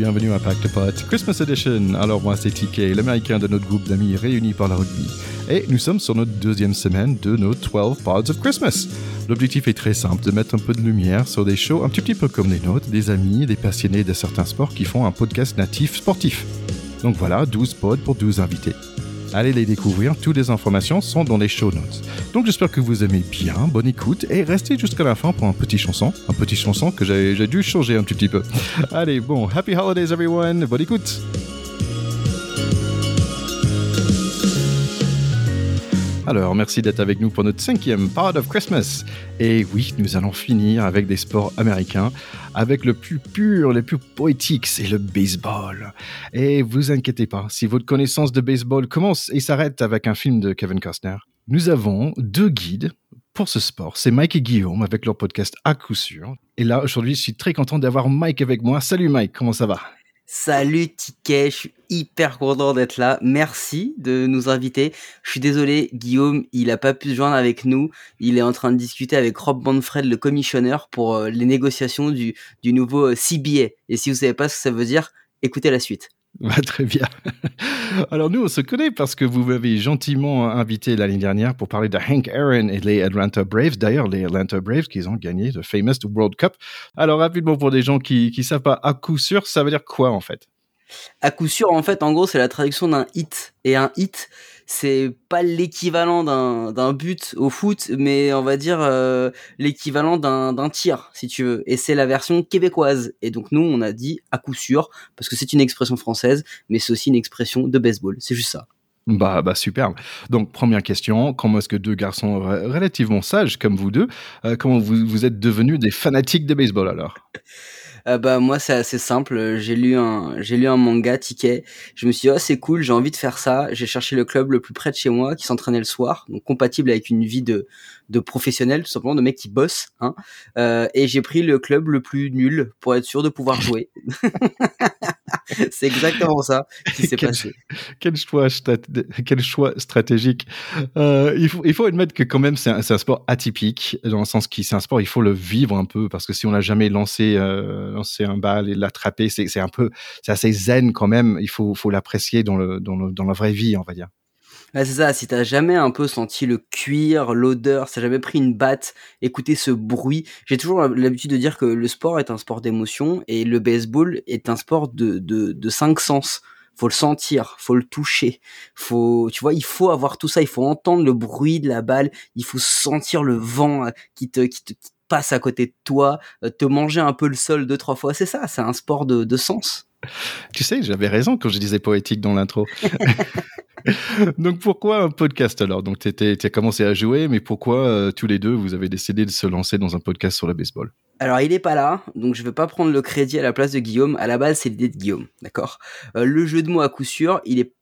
bienvenue à Pack Potes Christmas Edition. Alors moi c'est TK, l'américain de notre groupe d'amis réunis par la rugby. Et nous sommes sur notre deuxième semaine de nos 12 Pods of Christmas. L'objectif est très simple, de mettre un peu de lumière sur des shows un petit, petit peu comme les nôtres, des amis, des passionnés de certains sports qui font un podcast natif sportif. Donc voilà, 12 pods pour 12 invités. Allez les découvrir, toutes les informations sont dans les show notes. Donc j'espère que vous aimez bien, bonne écoute et restez jusqu'à la fin pour un petit chanson. Un petit chanson que j'ai dû changer un petit peu. Allez, bon, happy holidays everyone, bonne écoute Alors, merci d'être avec nous pour notre cinquième Part of Christmas. Et oui, nous allons finir avec des sports américains, avec le plus pur, le plus poétique, c'est le baseball. Et vous inquiétez pas, si votre connaissance de baseball commence et s'arrête avec un film de Kevin Costner, nous avons deux guides pour ce sport. C'est Mike et Guillaume avec leur podcast à coup sûr. Et là, aujourd'hui, je suis très content d'avoir Mike avec moi. Salut Mike, comment ça va? Salut Ticket, je suis hyper content d'être là. Merci de nous inviter. Je suis désolé, Guillaume, il a pas pu se joindre avec nous. Il est en train de discuter avec Rob Manfred, le commissionneur, pour euh, les négociations du, du nouveau euh, CBA. Et si vous savez pas ce que ça veut dire, écoutez la suite. très bien. Alors nous, on se connaît parce que vous m'avez gentiment invité l'année dernière pour parler de Hank Aaron et les Atlanta Braves. D'ailleurs, les Atlanta Braves qui ont gagné le famous World Cup. Alors rapidement pour des gens qui ne savent pas à coup sûr, ça veut dire quoi en fait? À coup sûr, en fait, en gros, c'est la traduction d'un hit. Et un hit, c'est pas l'équivalent d'un but au foot, mais on va dire euh, l'équivalent d'un tir, si tu veux. Et c'est la version québécoise. Et donc nous, on a dit à coup sûr, parce que c'est une expression française, mais c'est aussi une expression de baseball. C'est juste ça. Bah, bah superbe. Donc première question, comment est-ce que deux garçons relativement sages comme vous deux, euh, comment vous, vous êtes devenus des fanatiques de baseball alors? Euh, bah moi c'est assez simple. J'ai lu un j'ai lu un manga ticket. Je me suis dit oh c'est cool, j'ai envie de faire ça. J'ai cherché le club le plus près de chez moi qui s'entraînait le soir, donc compatible avec une vie de de professionnel tout simplement, de mecs qui bossent. Hein. Euh, et j'ai pris le club le plus nul pour être sûr de pouvoir jouer. c'est exactement ça qui s'est passé. Quel choix, quel choix stratégique. Euh, il, faut, il faut admettre que quand même c'est un, un, sport atypique dans le sens qui c'est un sport il faut le vivre un peu parce que si on n'a jamais lancé euh, lancer un bal et l'attraper c'est c'est un peu c'est assez zen quand même. Il faut faut l'apprécier dans le, dans le dans la vraie vie on va dire. Ouais, c'est ça, si t'as jamais un peu senti le cuir, l'odeur, si t'as jamais pris une batte, écouter ce bruit. J'ai toujours l'habitude de dire que le sport est un sport d'émotion et le baseball est un sport de, de, de cinq sens. Faut le sentir, faut le toucher, faut, tu vois, il faut avoir tout ça, il faut entendre le bruit de la balle, il faut sentir le vent euh, qui te, qui te, passe à côté de toi, euh, te manger un peu le sol deux, trois fois. C'est ça, c'est un sport de, de sens. Tu sais, j'avais raison quand je disais poétique dans l'intro. Donc pourquoi un podcast alors? Donc tu as commencé à jouer, mais pourquoi euh, tous les deux vous avez décidé de se lancer dans un podcast sur le baseball? Alors il est pas là, donc je veux pas prendre le crédit à la place de Guillaume. À la base c'est l'idée de Guillaume, d'accord? Euh, le jeu de mots à coup sûr, il est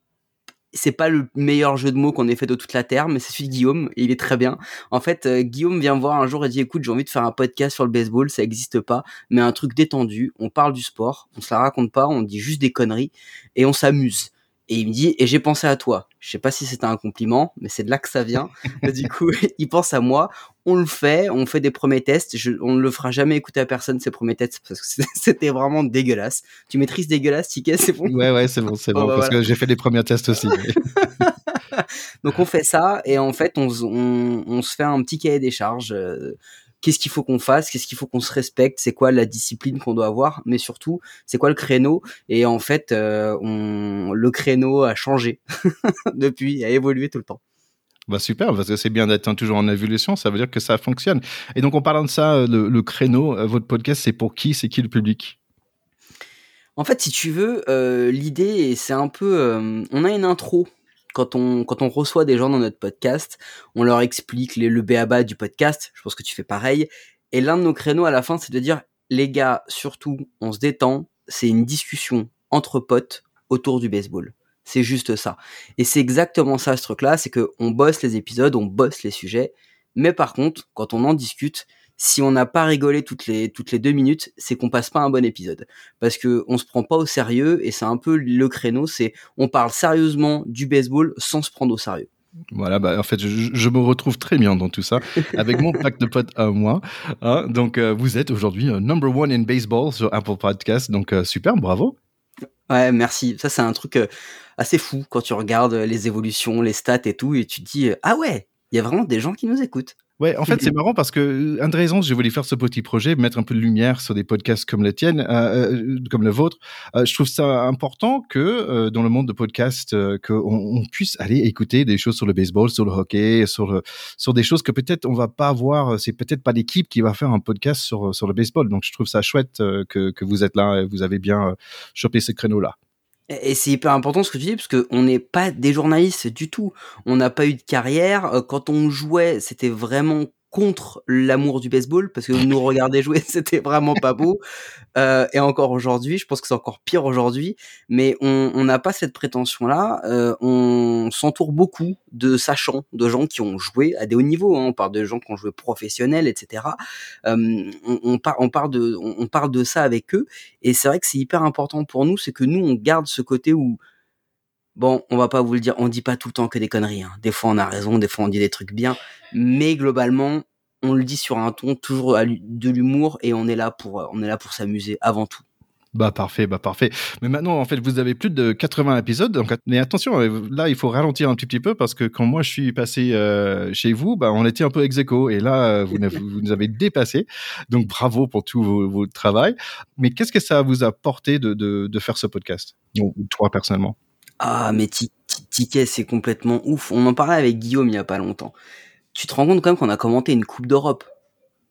c'est pas le meilleur jeu de mots qu'on ait fait de toute la terre, mais c'est celui de Guillaume il est très bien. En fait, euh, Guillaume vient me voir un jour et dit écoute, j'ai envie de faire un podcast sur le baseball, ça existe pas, mais un truc détendu. On parle du sport, on se la raconte pas, on dit juste des conneries et on s'amuse. Et il me dit, et j'ai pensé à toi. Je sais pas si c'était un compliment, mais c'est de là que ça vient. du coup, il pense à moi. On le fait, on fait des premiers tests. Je, on ne le fera jamais écouter à personne ces premiers tests parce que c'était vraiment dégueulasse. Tu maîtrises dégueulasse, Ticket, c'est bon? Ouais, ouais, c'est bon, c'est bon, bah parce que j'ai fait des premiers tests aussi. Donc on fait ça et en fait on, on, on se fait un petit cahier des charges. Euh, qu'est-ce qu'il faut qu'on fasse, qu'est-ce qu'il faut qu'on se respecte, c'est quoi la discipline qu'on doit avoir, mais surtout c'est quoi le créneau? Et en fait, euh, on, le créneau a changé depuis, a évolué tout le temps. Bah super, parce que c'est bien d'être toujours en évolution, ça veut dire que ça fonctionne. Et donc en parlant de ça, le, créneau, euh, votre podcast, c'est pour qui? C'est qui le public? En fait, si tu veux, euh, l'idée, c'est un peu, on a une intro quand on, reçoit des gens dans notre podcast, on leur explique les, le béaba du podcast. Je pense que tu fais pareil. Et l'un de nos créneaux à la fin, c'est de dire, les gars, surtout, on se détend. C'est une discussion entre potes autour du baseball. C'est juste ça. Et c'est exactement ça, ce truc-là. C'est que on bosse les épisodes, on bosse les sujets. Mais par contre, quand on en discute, si on n'a pas rigolé toutes les toutes les deux minutes, c'est qu'on passe pas un bon épisode parce que on se prend pas au sérieux et c'est un peu le créneau, c'est on parle sérieusement du baseball sans se prendre au sérieux. Voilà, bah, en fait, je, me retrouve très bien dans tout ça, avec mon pack de potes à moi. Hein. donc, euh, vous êtes aujourd'hui euh, number one in baseball sur Apple Podcast, donc euh, super, bravo. Ouais, merci. Ça, c'est un truc euh, assez fou quand tu regardes les évolutions, les stats et tout, et tu te dis, ah ouais, il y a vraiment des gens qui nous écoutent. Ouais, en fait, c'est marrant parce que euh, une des raisons, j'ai voulu faire ce petit projet, mettre un peu de lumière sur des podcasts comme le tien, euh, euh, comme le vôtre. Euh, je trouve ça important que euh, dans le monde de podcast, euh, qu'on on puisse aller écouter des choses sur le baseball, sur le hockey, sur le, sur des choses que peut-être on va pas voir. C'est peut-être pas l'équipe qui va faire un podcast sur sur le baseball. Donc, je trouve ça chouette que que vous êtes là et vous avez bien chopé ce créneau-là. Et c'est hyper important ce que tu dis, parce qu'on n'est pas des journalistes du tout. On n'a pas eu de carrière. Euh, quand on jouait, c'était vraiment contre l'amour du baseball parce que nous regarder jouer c'était vraiment pas beau. Euh, et encore aujourd'hui je pense que c'est encore pire aujourd'hui mais on n'a pas cette prétention là euh, on s'entoure beaucoup de sachants de gens qui ont joué à des hauts niveaux hein. on parle de gens qui ont joué professionnels etc euh, on, on, on parle de on parle de ça avec eux. Et c'est vrai que c'est hyper important pour nous c'est que nous on garde ce côté où Bon, on va pas vous le dire, on dit pas tout le temps que des conneries. Hein. Des fois on a raison, des fois on dit des trucs bien, mais globalement, on le dit sur un ton toujours de l'humour et on est là pour on est là pour s'amuser avant tout. Bah parfait, bah parfait. Mais maintenant, en fait, vous avez plus de 80 épisodes. Mais attention, euh, là, il faut ralentir un petit, peu parce que quand moi je suis passé euh, chez vous, bah, on était un peu ex et là, euh, vous, nous avez dépassé. Donc, bravo pour tout votre travail. Mais qu'est-ce que ça vous a porté de, de, de faire ce podcast, ou toi personnellement? Ah, mais Ticket, c'est complètement ouf. On en parlait avec Guillaume il y a pas longtemps. Tu te rends compte quand même qu'on a commenté une Coupe d'Europe.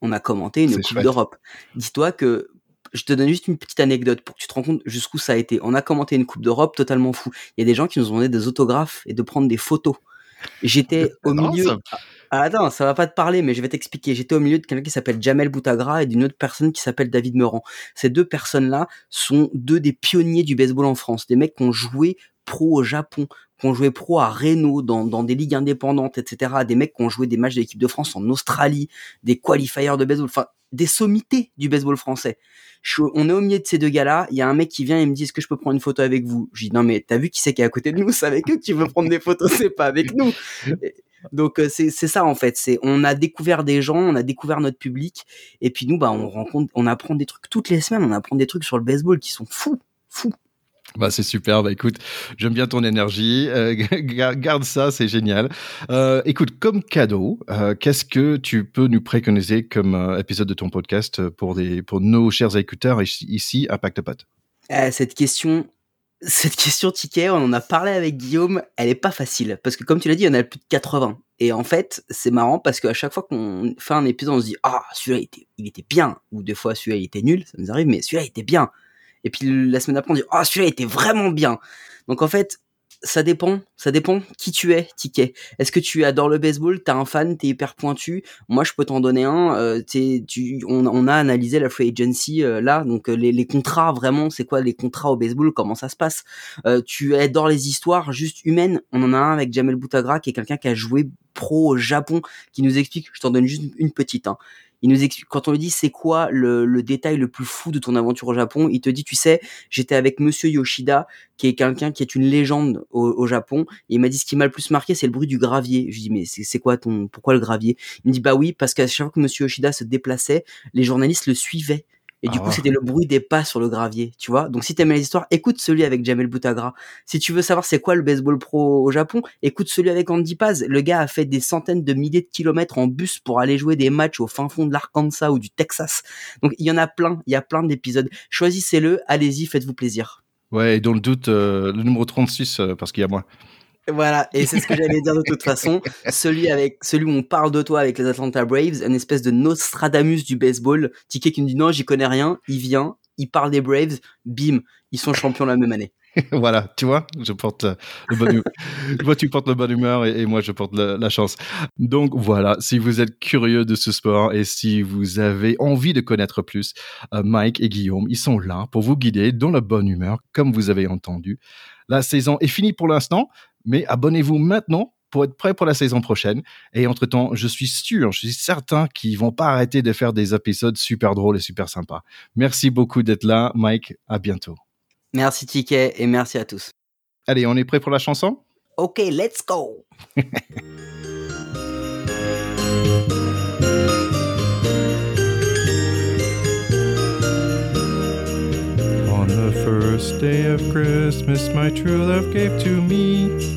On a commenté une Coupe d'Europe. Dis-toi que je te donne juste une petite anecdote pour que tu te rends compte jusqu'où ça a été. On a commenté une Coupe d'Europe totalement fou. Il y a des gens qui nous ont donné des autographes et de prendre des photos. J'étais au milieu. Ça. Ah, attends, ça va pas te parler, mais je vais t'expliquer. J'étais au milieu de quelqu'un qui s'appelle Jamel Boutagra et d'une autre personne qui s'appelle David Meurant. Ces deux personnes-là sont deux des pionniers du baseball en France, des mecs qui ont joué pro au Japon, qui ont joué pro à Renault, dans, des ligues indépendantes, etc. Des mecs qui ont joué des matchs de l'équipe de France en Australie, des qualifiers de baseball, enfin des sommités du baseball français. On est au milieu de ces deux gars-là, il y a un mec qui vient et me dit est-ce que je peux prendre une photo avec vous? Je dis non mais t'as vu qui c'est qui est à côté de nous? C'est avec eux que tu veux prendre des photos, c'est pas avec nous. Donc euh, c'est c'est ça en fait, c'est on a découvert des gens, on a découvert notre public et puis nous bah on rencontre on apprend des trucs toutes les semaines, on apprend des trucs sur le baseball qui sont fous, fous. Bah, c'est super. Bah, écoute, j'aime bien ton énergie. Euh, garde ça, c'est génial. Euh, écoute, comme cadeau, euh, qu'est-ce que tu peux nous préconiser comme épisode de ton podcast pour des pour nos chers écouteurs ici à Pacte euh, Cette question, cette question ticket, on en a parlé avec Guillaume. Elle est pas facile parce que comme tu l'as dit, il y en a plus de 80. Et en fait, c'est marrant parce qu'à chaque fois qu'on fait un épisode, on se dit ah celui-là il était, il était bien ou des fois celui-là il était nul, ça nous arrive, mais celui-là il était bien. Et puis la semaine d'après, on dit oh celui-là était vraiment bien. Donc en fait, ça dépend, ça dépend qui tu es, Ticket. Est-ce que tu adores le baseball, t'es un fan, t'es hyper pointu Moi, je peux t'en donner un. Euh, tu, on, on, a analysé la free agency euh, là, donc euh, les, les, contrats vraiment, c'est quoi les contrats au baseball? Comment ça se passe? Euh, Tu adores les histoires juste humaines. On en a un avec Jamel Boutagra, qui est quelqu'un qui a joué pro au Japon, qui nous explique. Je t'en donne juste une petite. Hein il nous explique quand on lui dit c'est quoi le, détail le plus fou de ton aventure au Japon, il te dit tu sais j'étais avec Monsieur Yoshida qui est quelqu'un qui est une légende au, au Japon et il m'a dit ce qui m'a le plus marqué c'est le bruit du gravier. Je lui dis mais c'est quoi ton pourquoi le gravier? Il me dit bah oui parce qu'à chaque fois que Monsieur Yoshida se déplaçait les journalistes le suivaient et du ah coup, c'était le bruit des pas sur le gravier, tu vois. Donc, si t'aimes les histoires, écoute celui avec Jamel Boutagra. Si tu veux savoir c'est quoi le baseball pro au Japon, écoute celui avec Andy Paz. Le gars a fait des centaines de milliers de kilomètres en bus pour aller jouer des matchs au fin fond de l'Arkansas ou du Texas. Donc, il y en a plein. Il y a plein d'épisodes. Choisissez-le. Allez-y, faites-vous plaisir. Ouais, et dans le doute, euh, le numéro 36, euh, parce qu'il y a moi. Voilà, et c'est ce que j'allais dire de toute façon. Celui avec, celui où on parle de toi avec les Atlanta Braves, une espèce de Nostradamus du baseball. Ticket qui me dit non, j'y connais rien. Il vient, il parle des Braves, bim, ils sont champions la même année. voilà, tu vois, je porte le bon humeur. Toi, tu portes le bon humeur et, et moi, je porte la, la, chance. Donc voilà, si vous êtes curieux de ce sport et si vous avez envie de connaître plus, euh, Mike et Guillaume, ils sont là pour vous guider dans la bonne humeur, comme vous avez entendu. La saison est finie pour l'instant, mais abonnez-vous maintenant pour être prêt pour la saison prochaine. Et entre-temps, je suis sûr, je suis certain qu'ils vont pas arrêter de faire des épisodes super drôles et super sympas. Merci beaucoup d'être là, Mike. À bientôt. Merci Ticket et merci à tous. Allez, on est prêt pour la chanson? Ok, let's go. On the first day day of Christmas, my true love gave to me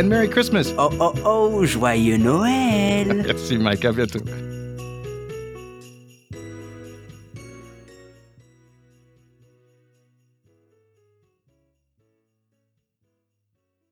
And Merry Christmas! Oh oh oh, joyeux Noël Merci Mike, à bientôt.